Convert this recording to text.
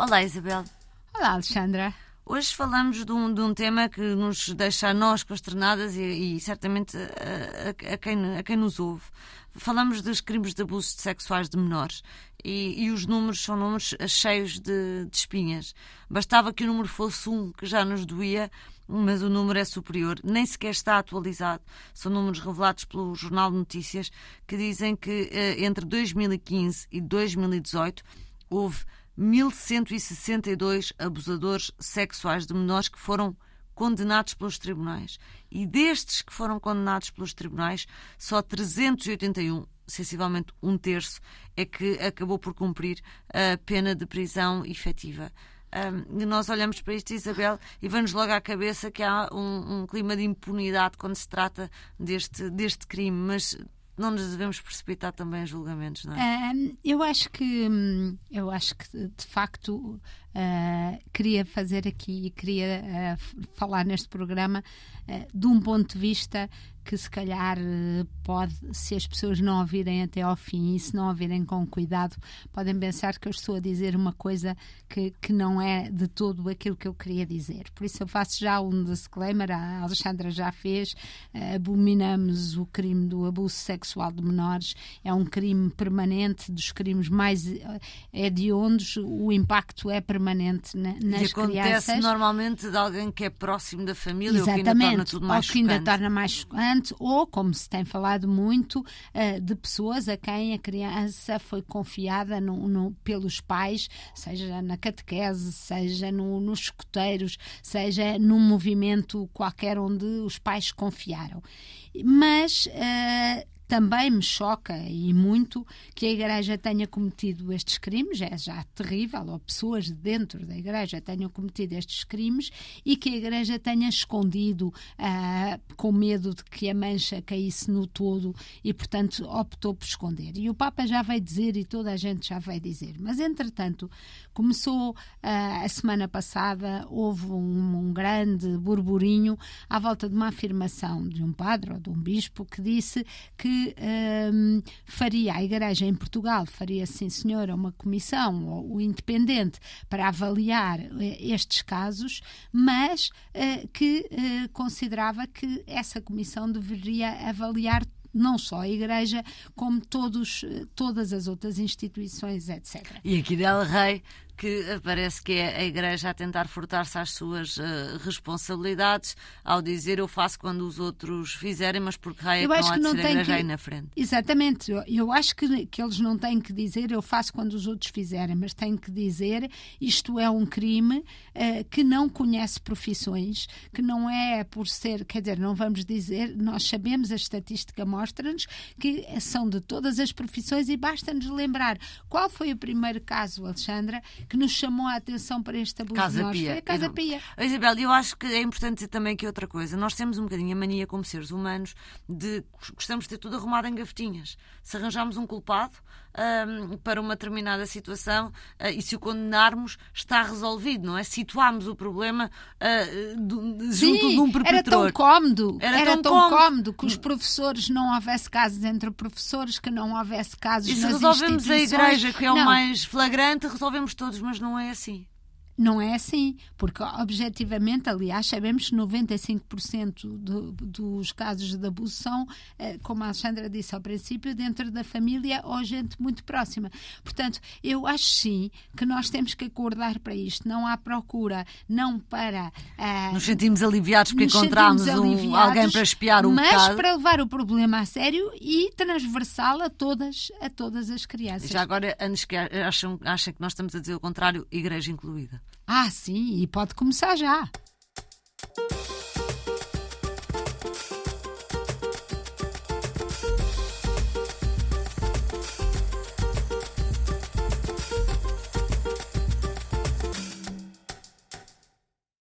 Olá, Isabel. Olá, Alexandra. Hoje falamos de um, de um tema que nos deixa a nós consternadas e, e certamente a, a, a, quem, a quem nos ouve. Falamos dos crimes de abuso sexuais de menores e, e os números são números cheios de, de espinhas. Bastava que o número fosse um, que já nos doía, mas o número é superior. Nem sequer está atualizado. São números revelados pelo Jornal de Notícias que dizem que eh, entre 2015 e 2018 houve 1.162 abusadores sexuais de menores que foram condenados pelos tribunais. E destes que foram condenados pelos tribunais, só 381, sensivelmente um terço, é que acabou por cumprir a pena de prisão efetiva. Um, nós olhamos para isto, Isabel, e vamos logo à cabeça que há um, um clima de impunidade quando se trata deste, deste crime, mas não nos devemos precipitar também em julgamentos, não é? eu acho que hum, eu acho que de facto uh, queria fazer aqui queria uh, falar neste programa uh, de um ponto de vista que se calhar pode, se as pessoas não ouvirem até ao fim e se não ouvirem com cuidado, podem pensar que eu estou a dizer uma coisa que, que não é de todo aquilo que eu queria dizer. Por isso eu faço já um disclaimer, a Alexandra já fez, abominamos o crime do abuso sexual de menores, é um crime permanente, dos crimes mais hediondos, o impacto é permanente na, nas e acontece crianças. normalmente de alguém que é próximo da família Exatamente, ou que ainda torna tudo mais ou que ainda torna mais chocante, ou, como se tem falado muito, uh, de pessoas a quem a criança foi confiada no, no, pelos pais, seja na catequese, seja no, nos escoteiros, seja num movimento qualquer onde os pais confiaram. Mas uh, também me choca e muito que a Igreja tenha cometido estes crimes, é já terrível, ou pessoas dentro da Igreja tenham cometido estes crimes e que a Igreja tenha escondido uh, com medo de que a mancha caísse no todo e, portanto, optou por esconder. E o Papa já vai dizer e toda a gente já vai dizer. Mas, entretanto, começou uh, a semana passada, houve um, um grande burburinho à volta de uma afirmação de um padre ou de um bispo que disse que um, faria a Igreja em Portugal, faria, sim senhora, uma comissão ou, independente para avaliar eh, estes casos, mas uh, que uh, considerava que essa comissão deveria avaliar não só a Igreja, como todos, todas as outras instituições, etc. E aqui Del Rey que parece que é a Igreja a tentar furtar-se às suas uh, responsabilidades ao dizer eu faço quando os outros fizerem, mas porque raio é que não há de não a Igreja que... aí na frente. Exatamente, eu, eu acho que, que eles não têm que dizer eu faço quando os outros fizerem, mas têm que dizer isto é um crime uh, que não conhece profissões, que não é por ser, quer dizer, não vamos dizer, nós sabemos, a estatística mostra-nos que são de todas as profissões e basta-nos lembrar qual foi o primeiro caso, Alexandra, que nos chamou a atenção para este abuso Casa nós. Pia. Foi a Casa Pia. Isabel, eu acho que é importante dizer também que outra coisa. Nós temos um bocadinho a mania como seres humanos de gostamos de ter tudo arrumado em gavetinhas. Se arranjarmos um culpado um, para uma determinada situação uh, e se o condenarmos, está resolvido, não é? Situámos o problema uh, do, junto Sim, de um perpetror. Era tão cómodo, era, era tão, tão cómodo. cómodo. que os professores não houvesse casos entre professores, que não houvesse casos e se nas resolvemos a igreja, que é não. o mais flagrante, resolvemos todos, mas não é assim. Não é assim, porque objetivamente, aliás, sabemos que 95% do, dos casos de abuso são, eh, como a Alexandra disse ao princípio, dentro da família ou gente muito próxima. Portanto, eu acho sim que nós temos que acordar para isto. Não há procura, não para. Uh, nos sentimos aliviados porque encontramos um, alguém para espiar o Mas caso. para levar o problema a sério e transversal a todas, a todas as crianças. Já agora, antes que acham, acham que nós estamos a dizer o contrário, igreja incluída. Ah, sim, e pode começar já.